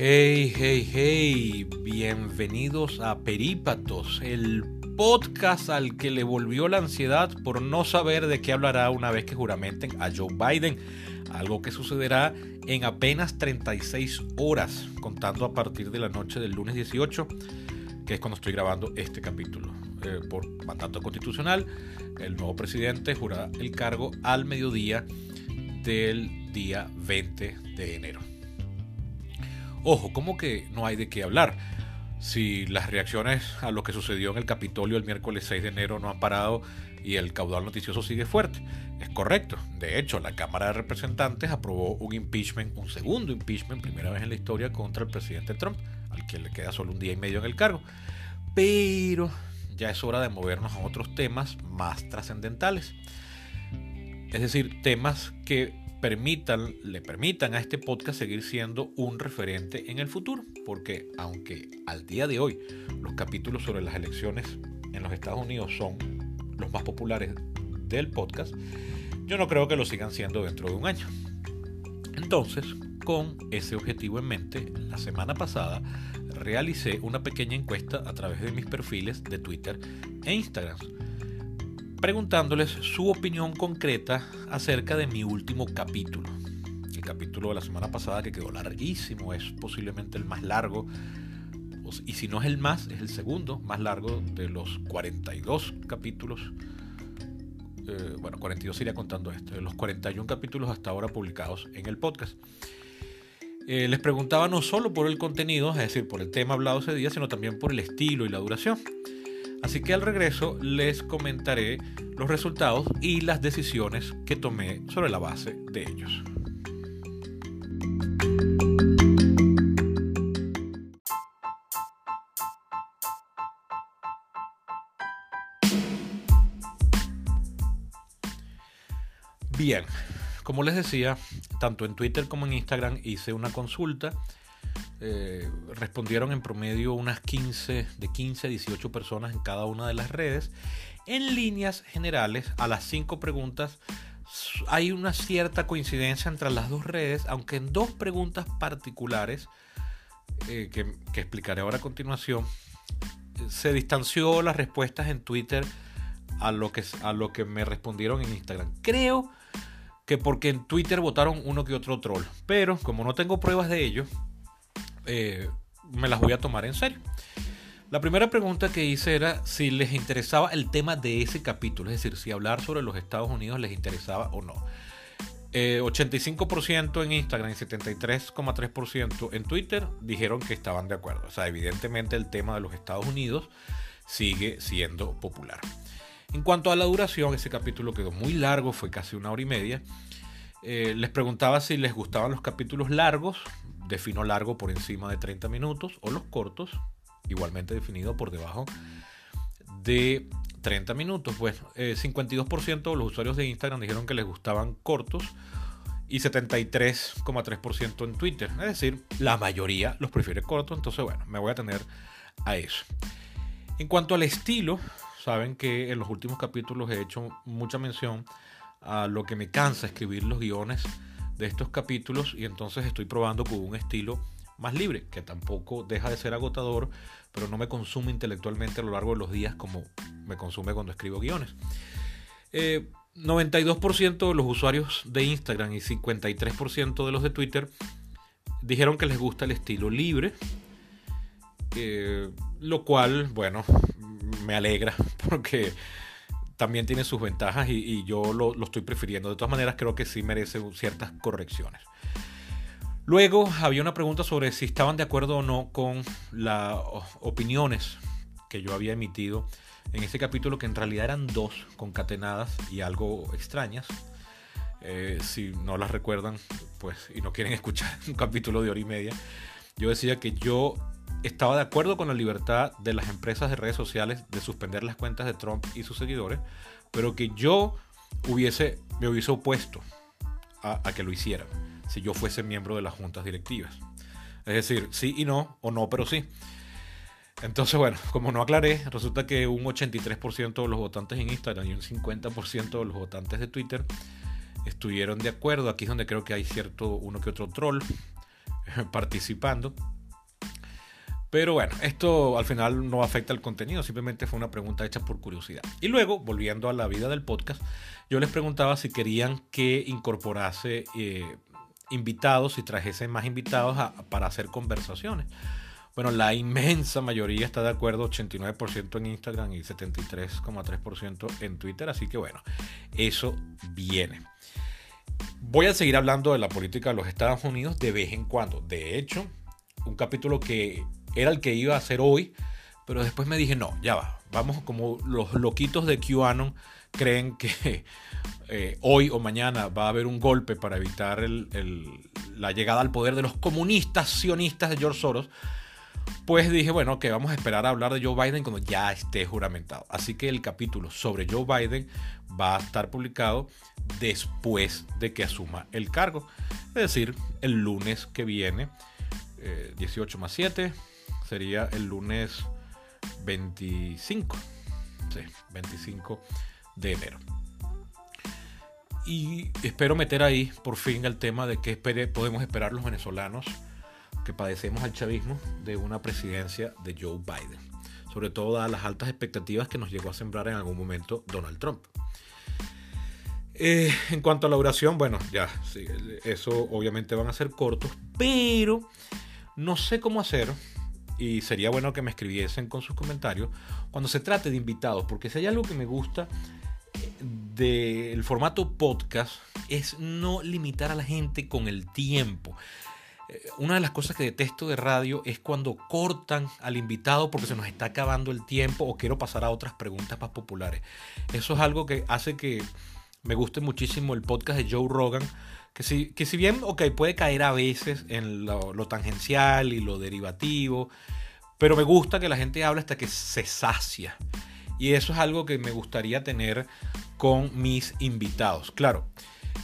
Hey, hey, hey, bienvenidos a Perípatos, el podcast al que le volvió la ansiedad por no saber de qué hablará una vez que juramenten a Joe Biden, algo que sucederá en apenas 36 horas, contando a partir de la noche del lunes 18, que es cuando estoy grabando este capítulo. Eh, por mandato constitucional, el nuevo presidente jurará el cargo al mediodía del día 20 de enero. Ojo, ¿cómo que no hay de qué hablar? Si las reacciones a lo que sucedió en el Capitolio el miércoles 6 de enero no han parado y el caudal noticioso sigue fuerte. Es correcto. De hecho, la Cámara de Representantes aprobó un impeachment, un segundo impeachment, primera vez en la historia, contra el presidente Trump, al que le queda solo un día y medio en el cargo. Pero ya es hora de movernos a otros temas más trascendentales. Es decir, temas que permitan, le permitan a este podcast seguir siendo un referente en el futuro. Porque aunque al día de hoy los capítulos sobre las elecciones en los Estados Unidos son los más populares del podcast, yo no creo que lo sigan siendo dentro de un año. Entonces, con ese objetivo en mente, la semana pasada realicé una pequeña encuesta a través de mis perfiles de Twitter e Instagram preguntándoles su opinión concreta acerca de mi último capítulo. El capítulo de la semana pasada que quedó larguísimo, es posiblemente el más largo, y si no es el más, es el segundo más largo de los 42 capítulos. Eh, bueno, 42 iría contando esto, de los 41 capítulos hasta ahora publicados en el podcast. Eh, les preguntaba no solo por el contenido, es decir, por el tema hablado ese día, sino también por el estilo y la duración. Así que al regreso les comentaré los resultados y las decisiones que tomé sobre la base de ellos. Bien, como les decía, tanto en Twitter como en Instagram hice una consulta eh, respondieron en promedio unas 15, de 15 a 18 personas en cada una de las redes. En líneas generales, a las cinco preguntas hay una cierta coincidencia entre las dos redes, aunque en dos preguntas particulares, eh, que, que, explicaré ahora a continuación, se distanció las respuestas en Twitter a lo, que, a lo que me respondieron en Instagram. Creo que porque en Twitter votaron uno que otro troll, pero como no tengo pruebas de ello, eh, me las voy a tomar en serio. La primera pregunta que hice era si les interesaba el tema de ese capítulo, es decir, si hablar sobre los Estados Unidos les interesaba o no. 85% eh, en Instagram y 73,3% en Twitter dijeron que estaban de acuerdo. O sea, evidentemente el tema de los Estados Unidos sigue siendo popular. En cuanto a la duración, ese capítulo quedó muy largo, fue casi una hora y media. Eh, les preguntaba si les gustaban los capítulos largos, defino largo por encima de 30 minutos, o los cortos, igualmente definido por debajo de 30 minutos. 52% eh, de los usuarios de Instagram dijeron que les gustaban cortos y 73,3% en Twitter. Es decir, la mayoría los prefiere cortos, entonces bueno, me voy a tener a eso. En cuanto al estilo, saben que en los últimos capítulos he hecho mucha mención a lo que me cansa escribir los guiones de estos capítulos y entonces estoy probando con un estilo más libre, que tampoco deja de ser agotador, pero no me consume intelectualmente a lo largo de los días como me consume cuando escribo guiones. 92% eh, de los usuarios de Instagram y 53% de los de Twitter dijeron que les gusta el estilo libre, eh, lo cual, bueno, me alegra porque también tiene sus ventajas y, yo lo, estoy prefiriendo. De todas maneras, creo que sí merece ciertas correcciones. Luego había una pregunta sobre si estaban de acuerdo o no con las opiniones que yo había emitido en ese capítulo, que en realidad eran dos concatenadas y algo extrañas. Eh, si no las recuerdan, pues, y no quieren escuchar un capítulo de hora y media, yo decía que yo estaba de acuerdo con la libertad de las empresas de redes sociales de suspender las cuentas de Trump y sus seguidores, pero que yo hubiese, me hubiese opuesto a, que lo hicieran si yo fuese miembro de las juntas directivas. Es decir, sí y no, o no, pero sí. Entonces, bueno, como no aclaré, resulta que un 83% de los votantes en Instagram y un 50% de los votantes de Twitter estuvieron de acuerdo. Aquí es donde creo que hay cierto uno que otro troll participando. Pero bueno, esto al final no afecta al contenido, simplemente fue una pregunta hecha por curiosidad. Y luego, volviendo a la vida del podcast, yo les preguntaba si querían que incorporase eh, invitados y trajese más invitados para hacer conversaciones. Bueno, la inmensa mayoría está de acuerdo, 89% en Instagram y 73,3% en Twitter, así que bueno, eso viene. Voy a seguir hablando de la política de los Estados Unidos de vez en cuando. De hecho, un capítulo que era el que iba a hacer hoy, pero después me dije, no, ya va, vamos como los loquitos de QAnon creen que eh, hoy o mañana va a haber un golpe para evitar la llegada al poder de los comunistas sionistas de George Soros, pues dije, bueno, que vamos a esperar a hablar de Joe Biden cuando ya esté juramentado. Así que el capítulo sobre Joe Biden va a estar publicado después de que asuma el cargo. Es decir, el lunes que viene, 18 eh, más 7, sería el lunes 25. Sí, 25 de enero. Y espero meter ahí por fin el tema de qué podemos esperar los venezolanos que padecemos al chavismo de una presidencia de Joe Biden. Sobre todo dadas las altas expectativas que nos llegó a sembrar en algún momento Donald Trump. Eh, en cuanto a la duración, bueno, ya, eso obviamente van a ser cortos, pero no sé cómo hacer y sería bueno que me escribiesen con sus comentarios cuando se trate de invitados, porque si hay algo que me gusta eh, del formato podcast es no limitar a la gente con el tiempo. Eh, una de las cosas que detesto de radio es cuando cortan al invitado porque se nos está acabando el tiempo o quiero pasar a otras preguntas más populares. Eso es algo que hace que me guste muchísimo el podcast de Joe Rogan que si, que si bien, puede caer a veces en lo, tangencial y lo derivativo, pero me gusta que la gente hable hasta que se sacia. Y eso es algo que me gustaría tener con mis invitados. Claro,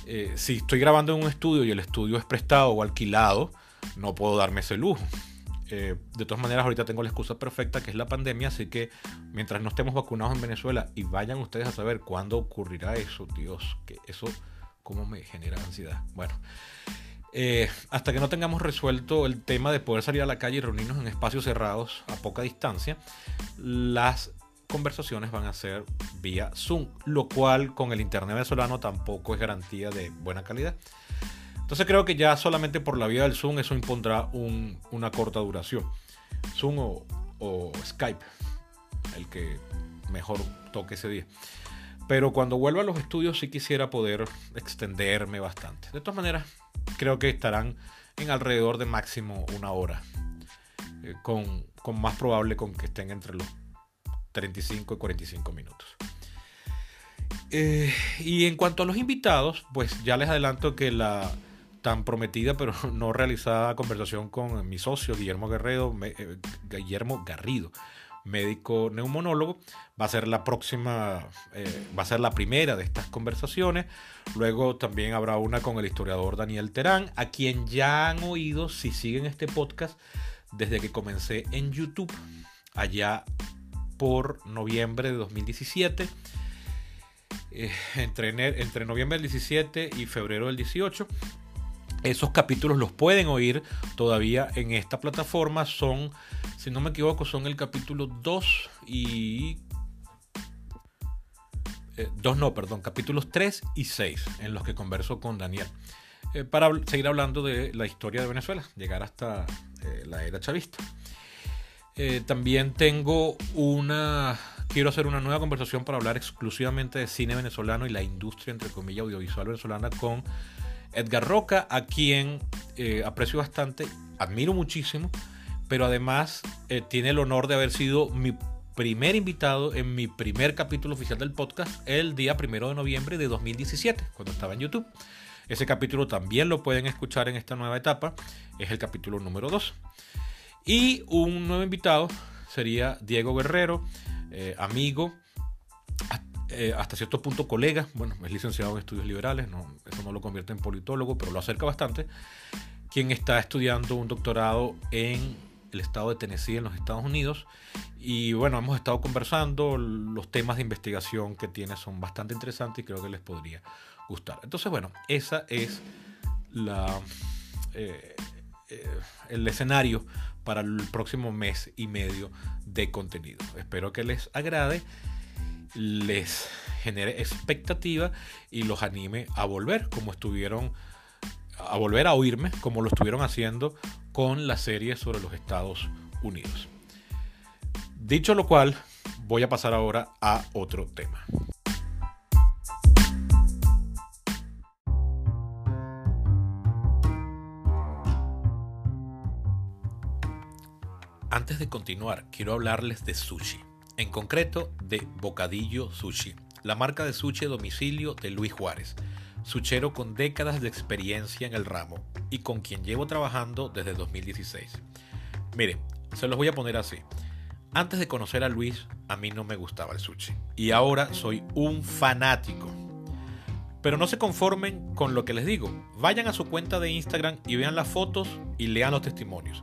eh, si estoy grabando en un estudio y el estudio es prestado o alquilado, no puedo darme ese lujo. Eh, de todas maneras, ahorita tengo la excusa perfecta que es la pandemia, así que mientras no estemos vacunados en Venezuela y vayan ustedes a saber cuándo ocurrirá eso, Dios, que eso cómo me genera ansiedad. Bueno, eh, hasta que no tengamos resuelto el tema de poder salir a la calle y reunirnos en espacios cerrados a poca distancia, las conversaciones van a ser vía Zoom, lo cual con el internet venezolano tampoco es garantía de buena calidad. Entonces creo que ya solamente por la vía del Zoom eso impondrá una corta duración. Zoom o, Skype, el que mejor toque ese día. Pero cuando vuelva a los estudios sí quisiera poder extenderme bastante. De todas maneras, creo que estarán en alrededor de máximo una hora. Eh, con, más probable con que estén entre los 35 y 45 minutos. Eh, y en cuanto a los invitados, pues ya les adelanto que la tan prometida pero no realizada conversación con mi socio Guillermo Guerrero, eh, Guillermo Garrido, médico neumonólogo. Va a ser la próxima, eh, va a ser la primera de estas conversaciones. Luego también habrá una con el historiador Daniel Terán, a quien ya han oído si siguen este podcast desde que comencé en YouTube, allá por noviembre de 2017. Eh, entre, entre noviembre del 17 y febrero del 18. Esos capítulos los pueden oír todavía en esta plataforma. Son, si no me equivoco, son el capítulo 2 y... 2 eh, no, perdón, capítulos 3 y 6 en los que converso con Daniel. Eh, para seguir hablando de la historia de Venezuela, llegar hasta eh, la era chavista. también tengo una... Quiero hacer una nueva conversación para hablar exclusivamente de cine venezolano y la industria, entre comillas, audiovisual venezolana con Edgar Roca, a quien eh, aprecio bastante, admiro muchísimo, pero además eh, tiene el honor de haber sido mi primer invitado en mi primer capítulo oficial del podcast el día primero de noviembre de 2017, cuando estaba en YouTube. Ese capítulo también lo pueden escuchar en esta nueva etapa, es el capítulo número 2. Y un nuevo invitado sería Diego Guerrero, eh, amigo, eh, hasta cierto punto colega, bueno, es licenciado en estudios liberales, no, eso no lo convierte en politólogo, pero lo acerca bastante, quien está estudiando un doctorado en el estado de Tennessee en los Estados Unidos. Y bueno, hemos estado conversando, los temas de investigación que tiene son bastante interesantes y creo que les podría gustar. Entonces, bueno, esa es la, eh, el escenario para el próximo mes y medio de contenido. Espero que les agrade, les genere expectativa y los anime a volver como estuvieron a volver a oírme como lo estuvieron haciendo con la serie sobre los Estados Unidos. Dicho lo cual, voy a pasar ahora a otro tema. Antes de continuar, quiero hablarles de sushi, en concreto de Bocadillo Sushi, la marca de sushi domicilio de Luis Juárez, suchero con décadas de experiencia en el ramo y con quien llevo trabajando desde 2016. Miren, se los voy a poner así. Antes de conocer a Luis, a mí no me gustaba el sushi y ahora soy un fanático. Pero no se conformen con lo que les digo. Vayan a su cuenta de Instagram y vean las fotos y lean los testimonios.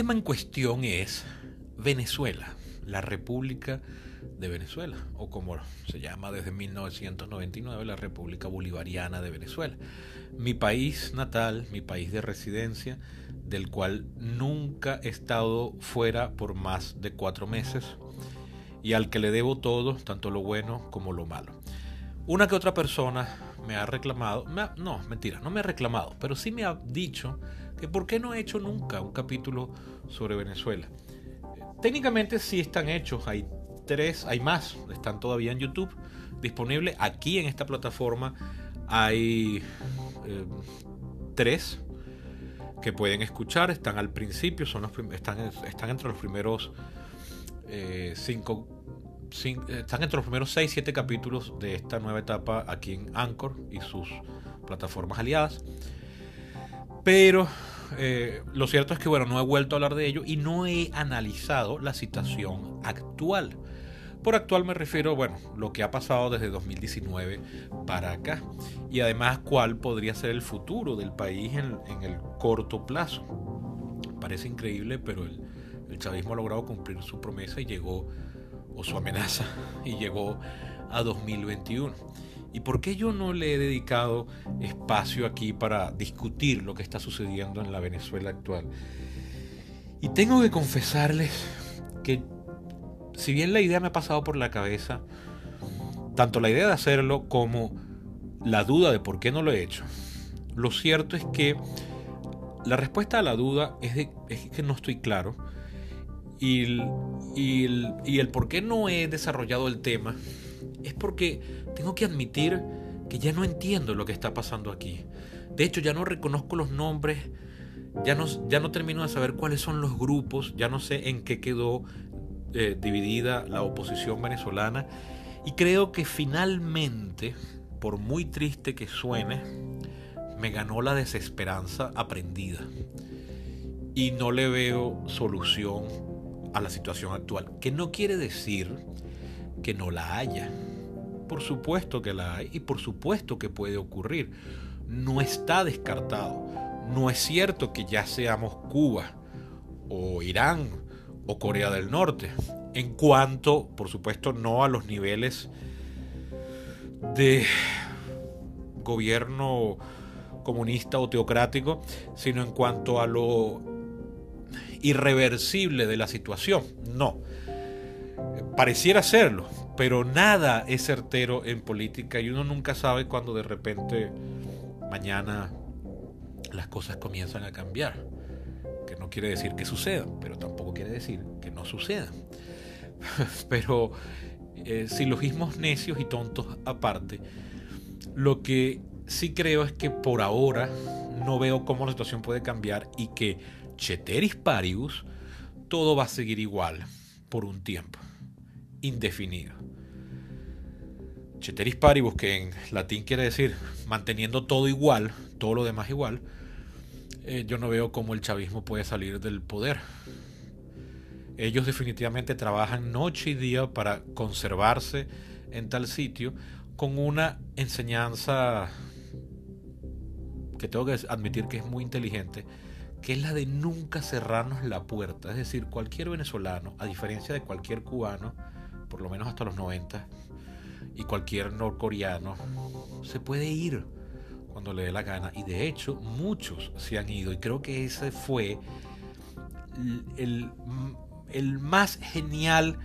Tema en cuestión es Venezuela, la República de Venezuela, o como se llama desde 1999, la República Bolivariana de Venezuela. Mi país natal, mi país de residencia, del cual nunca he estado fuera por más de cuatro meses y al que le debo todo, tanto lo bueno como lo malo. Una que otra persona me ha reclamado, no, mentira, no me ha reclamado, pero sí me ha dicho que por qué no he hecho nunca un capítulo sobre Venezuela. Técnicamente sí están hechos, hay tres, hay más, están todavía en YouTube disponibles. Aquí en esta plataforma hay eh, tres que pueden escuchar, están al principio, son están, están entre los primeros eh, cinco, están entre los primeros 6, 7 capítulos de esta nueva etapa aquí en Anchor y sus plataformas aliadas. Pero eh, lo cierto es que bueno, no he vuelto a hablar de ello y no he analizado la situación actual. Por actual me refiero, bueno, lo que ha pasado desde 2019 para acá y además cuál podría ser el futuro del país en, el corto plazo. Parece increíble, pero el, el chavismo ha logrado cumplir su promesa y llegó, o su amenaza, y llegó a 2021. ¿Y por qué yo no le he dedicado espacio aquí para discutir lo que está sucediendo en la Venezuela actual? Y tengo que confesarles que si bien la idea me ha pasado por la cabeza, tanto la idea de hacerlo como la duda de por qué no lo he hecho, lo cierto es que la respuesta a la duda es, que no estoy claro y el por qué no he desarrollado el tema es porque tengo que admitir que ya no entiendo lo que está pasando aquí. De hecho, ya no reconozco los nombres, ya no, ya no termino de saber cuáles son los grupos, ya no sé en qué quedó eh, dividida la oposición venezolana. Y creo que finalmente, por muy triste que suene, me ganó la desesperanza aprendida. Y no le veo solución a la situación actual. Que no quiere decir que no la haya. Por supuesto que la hay y por supuesto que puede ocurrir. No está descartado. No es cierto que ya seamos Cuba o Irán o Corea del Norte. En cuanto, por supuesto, no a los niveles de gobierno comunista o teocrático, sino en cuanto a lo irreversible de la situación. No. Pareciera serlo, pero nada es certero en política y uno nunca sabe cuando de repente mañana las cosas comienzan a cambiar. Que no quiere decir que sucedan, pero tampoco quiere decir que no sucedan. pero eh, silogismos necios y tontos aparte, lo que sí creo es que por ahora no veo cómo la situación puede cambiar y que Cheteris Paribus todo va a seguir igual por un tiempo indefinido. Cheteris Paribus, que en latín quiere decir manteniendo todo igual, todo lo demás igual, eh, yo no veo cómo el chavismo puede salir del poder. Ellos definitivamente trabajan noche y día para conservarse en tal sitio con una enseñanza que tengo que admitir que es muy inteligente, que es la de nunca cerrarnos la puerta. Es decir, cualquier venezolano, a diferencia de cualquier cubano, por lo menos hasta los 90, y cualquier norcoreano, se puede ir cuando le dé la gana. Y de hecho, muchos se han ido. Y creo que ese fue el, el más genial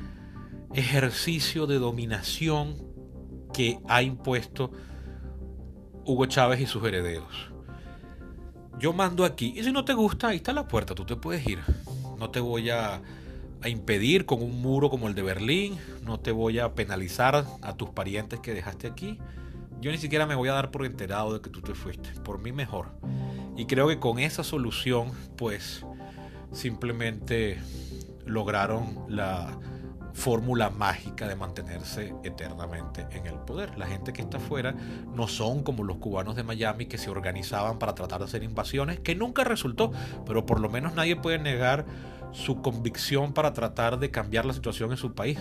ejercicio de dominación que ha impuesto Hugo Chávez y sus herederos. Yo mando aquí y si no te gusta, ahí está la puerta, tú te puedes ir. No te voy a, a impedir con un muro como el de Berlín, no te voy a penalizar a tus parientes que dejaste aquí. Yo ni siquiera me voy a dar por enterado de que tú te fuiste, por mí mejor. Y creo que con esa solución, pues simplemente lograron la fórmula mágica de mantenerse eternamente en el poder. La gente que está afuera no son como los cubanos de Miami que se organizaban para tratar de hacer invasiones, que nunca resultó, pero por lo menos nadie puede negar su convicción para tratar de cambiar la situación en su país.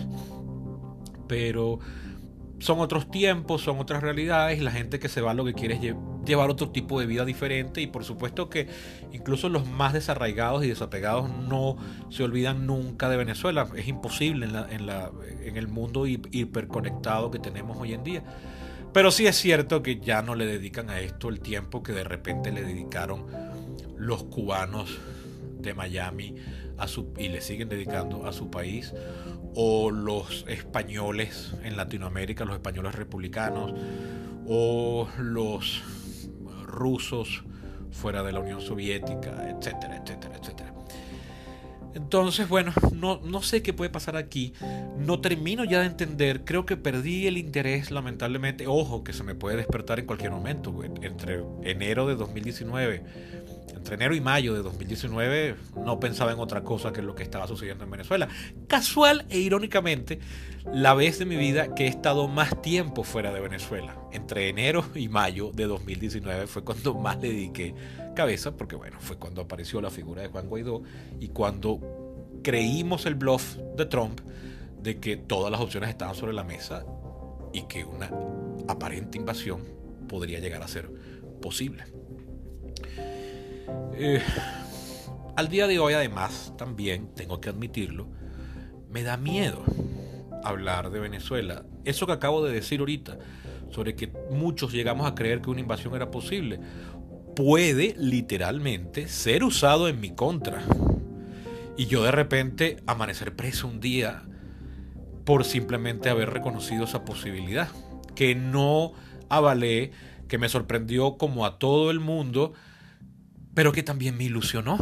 Pero son otros tiempos, son otras realidades, la gente que se va lo que quiere es llevar otro tipo de vida diferente y por supuesto que incluso los más desarraigados y desapegados no se olvidan nunca de Venezuela, es imposible en, la, en, la, en el mundo hiperconectado que tenemos hoy en día. Pero sí es cierto que ya no le dedican a esto el tiempo que de repente le dedicaron los cubanos de Miami a su, y le siguen dedicando a su país o los españoles en Latinoamérica, los españoles republicanos, o los rusos fuera de la Unión Soviética, etcétera, etcétera, etcétera. Entonces, bueno, no, no sé qué puede pasar aquí. No termino ya de entender. Creo que perdí el interés, lamentablemente. Ojo, que se me puede despertar en cualquier momento. Entre enero de 2019 entre enero y mayo de 2019 no pensaba en otra cosa que lo que estaba sucediendo en Venezuela. Casual e irónicamente, la vez de mi vida que he estado más tiempo fuera de Venezuela, entre enero y mayo de 2019 fue cuando más le dediqué cabeza, porque bueno, fue cuando apareció la figura de Juan Guaidó y cuando creímos el bluff de Trump de que todas las opciones estaban sobre la mesa y que una aparente invasión podría llegar a ser posible. Eh, al día de hoy, además, también tengo que admitirlo, me da miedo hablar de Venezuela. Eso que acabo de decir ahorita, sobre que muchos llegamos a creer que una invasión era posible, puede literalmente ser usado en mi contra. Y yo de repente amanecer preso un día por simplemente haber reconocido esa posibilidad, que no avalé, que me sorprendió como a todo el mundo pero que también me ilusionó,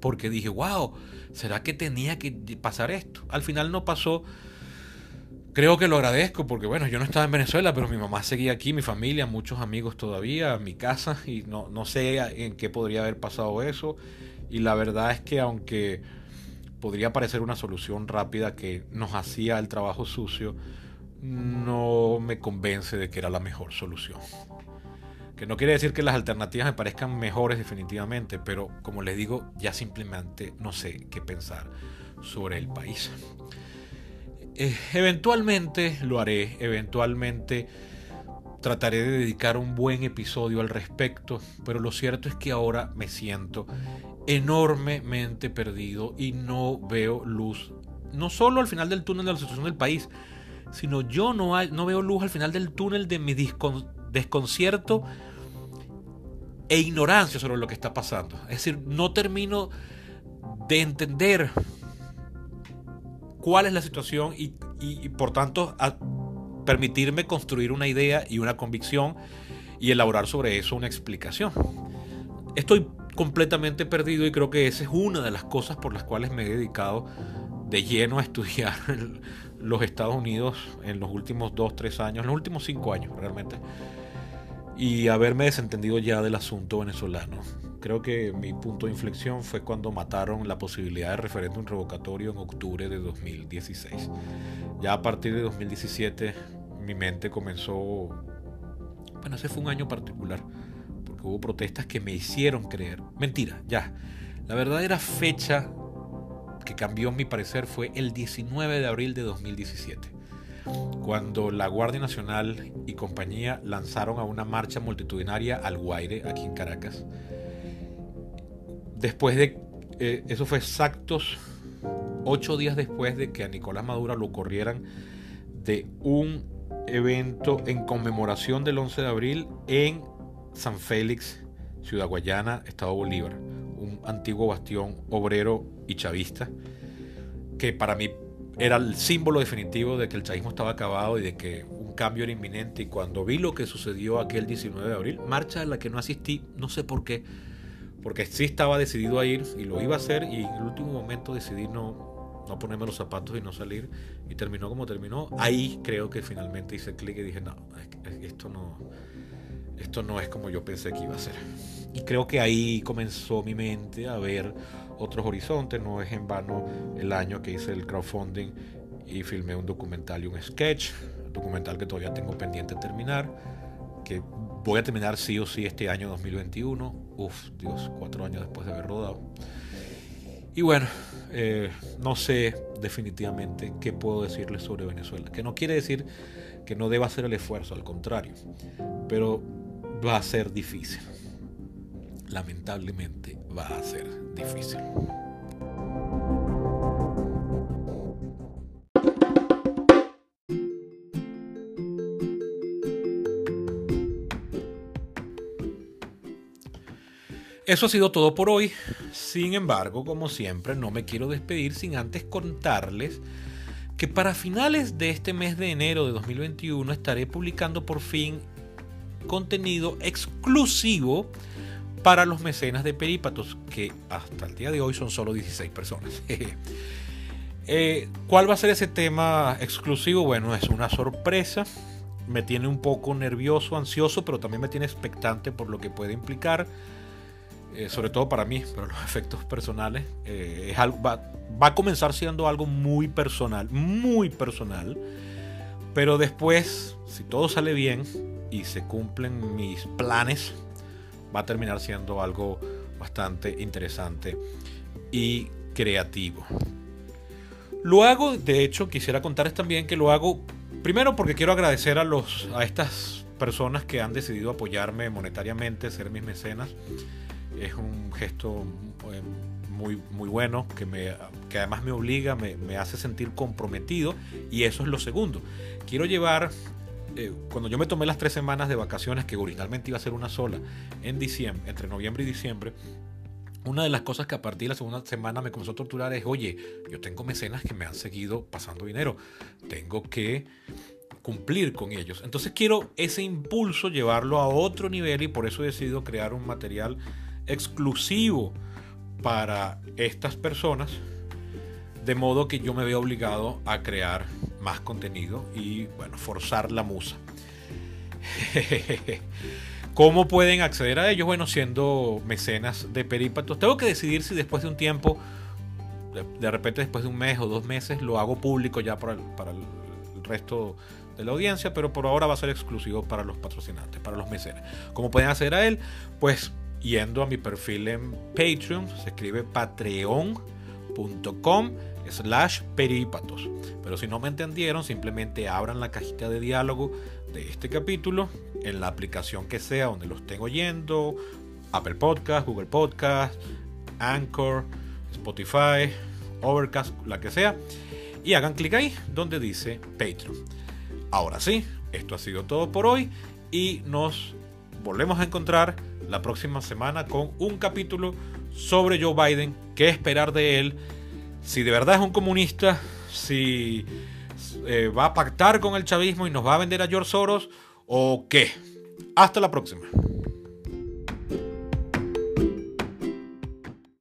porque dije, wow, ¿será que tenía que pasar esto? Al final no pasó. Creo que lo agradezco porque, bueno, yo no estaba en Venezuela, pero mi mamá seguía aquí, mi familia, muchos amigos todavía, mi casa, y no, no sé en qué podría haber pasado eso. Y la verdad es que aunque podría parecer una solución rápida que nos hacía el trabajo sucio, no me convence de que era la mejor solución. Que no quiere decir que las alternativas me parezcan mejores definitivamente, pero como les digo, ya simplemente no sé qué pensar sobre el país. Eh, eventualmente lo haré, eventualmente trataré de dedicar un buen episodio al respecto, pero lo cierto es que ahora me siento enormemente perdido y no veo luz, no solo al final del túnel de la situación del país, sino yo no, no veo luz al final del túnel de mi desconcierto e ignorancia sobre lo que está pasando. Es decir, no termino de entender cuál es la situación y, por tanto permitirme construir una idea y una convicción y elaborar sobre eso una explicación. Estoy completamente perdido y creo que esa es una de las cosas por las cuales me he dedicado de lleno a estudiar los Estados Unidos en los últimos dos, tres años, en los últimos cinco años realmente y haberme desentendido ya del asunto venezolano. Creo que mi punto de inflexión fue cuando mataron la posibilidad de referéndum revocatorio en octubre de 2016. Ya a partir de 2017 mi mente comenzó... Bueno, ese fue un año particular, porque hubo protestas que me hicieron creer. Mentira, ya. La verdadera fecha que cambió mi parecer fue el 19 de abril de 2017 cuando la Guardia Nacional y compañía lanzaron a una marcha multitudinaria al Guaire, aquí en Caracas. Después de, eh, eso fue exactos ocho días después de que a Nicolás Maduro lo corrieran de un evento en conmemoración del 11 de abril en San Félix, Ciudad Guayana, Estado Bolívar, un antiguo bastión obrero y chavista que para mí era el símbolo definitivo de que el chavismo estaba acabado y de que un cambio era inminente. Y cuando vi lo que sucedió aquel 19 de abril, marcha a la que no asistí, no sé por qué, porque sí estaba decidido a ir y lo iba a hacer y en el último momento decidí no, no ponerme los zapatos y no salir y terminó como terminó. Ahí creo que finalmente hice clic y dije, no, esto no, esto no es como yo pensé que iba a ser. Y creo que ahí comenzó mi mente a ver otros horizontes. No es en vano el año que hice el crowdfunding y filmé un documental y un sketch. Documental que todavía tengo pendiente de terminar. Que voy a terminar sí o sí este año 2021. Uf, Dios, cuatro años después de haber rodado. Y bueno, eh, no sé definitivamente qué puedo decirles sobre Venezuela. Que no quiere decir que no deba hacer el esfuerzo, al contrario. Pero va a ser difícil lamentablemente va a ser difícil. Eso ha sido todo por hoy. Sin embargo, como siempre, no me quiero despedir sin antes contarles que para finales de este mes de enero de 2021 estaré publicando por fin contenido exclusivo para los mecenas de Perípatos, que hasta el día de hoy son solo 16 personas. Eh, ¿Cuál va a ser ese tema exclusivo? Bueno, es una sorpresa. Me tiene un poco nervioso, ansioso, pero también me tiene expectante por lo que puede implicar. Eh, sobre todo para mí, pero los efectos personales. Eh, es algo, va, va a comenzar siendo algo muy personal, muy personal. Pero después, si todo sale bien y se cumplen mis planes, va a terminar siendo algo bastante interesante y creativo. Lo hago, de hecho, quisiera contarles también que lo hago primero porque quiero agradecer a, los, a estas personas que han decidido apoyarme monetariamente, ser mis mecenas. Es un gesto eh, muy, muy bueno que, me, que además me obliga, me, me hace sentir comprometido y eso es lo segundo. Quiero llevar eh, cuando yo me tomé las tres semanas de vacaciones, que originalmente iba a ser una sola, en diciembre, entre noviembre y diciembre, una de las cosas que a partir de la segunda semana me comenzó a torturar es, oye, yo tengo mecenas que me han seguido pasando dinero, tengo que cumplir con ellos. Entonces quiero ese impulso llevarlo a otro nivel y por eso he decidido crear un material exclusivo para estas personas, de modo que yo me veo obligado a crear más contenido y bueno, forzar la musa. ¿Cómo pueden acceder a ellos? Bueno, siendo mecenas de Perípatos. Tengo que decidir si después de un tiempo, de, repente después de un mes o dos meses, lo hago público ya para el, para el resto de la audiencia, pero por ahora va a ser exclusivo para los patrocinantes, para los mecenas. ¿Cómo pueden acceder a él? Pues yendo a mi perfil en Patreon, se escribe patreon.com slash perípatos. Pero si no me entendieron, simplemente abran la cajita de diálogo de este capítulo en la aplicación que sea donde lo estén oyendo, Apple Podcast, Google Podcast, Anchor, Spotify, Overcast, la que sea, y hagan clic ahí donde dice Patreon. Ahora sí, esto ha sido todo por hoy y nos volvemos a encontrar la próxima semana con un capítulo sobre Joe Biden, qué esperar de él si de verdad es un comunista, si eh, va a pactar con el chavismo y nos va a vender a George Soros o qué. Hasta la próxima.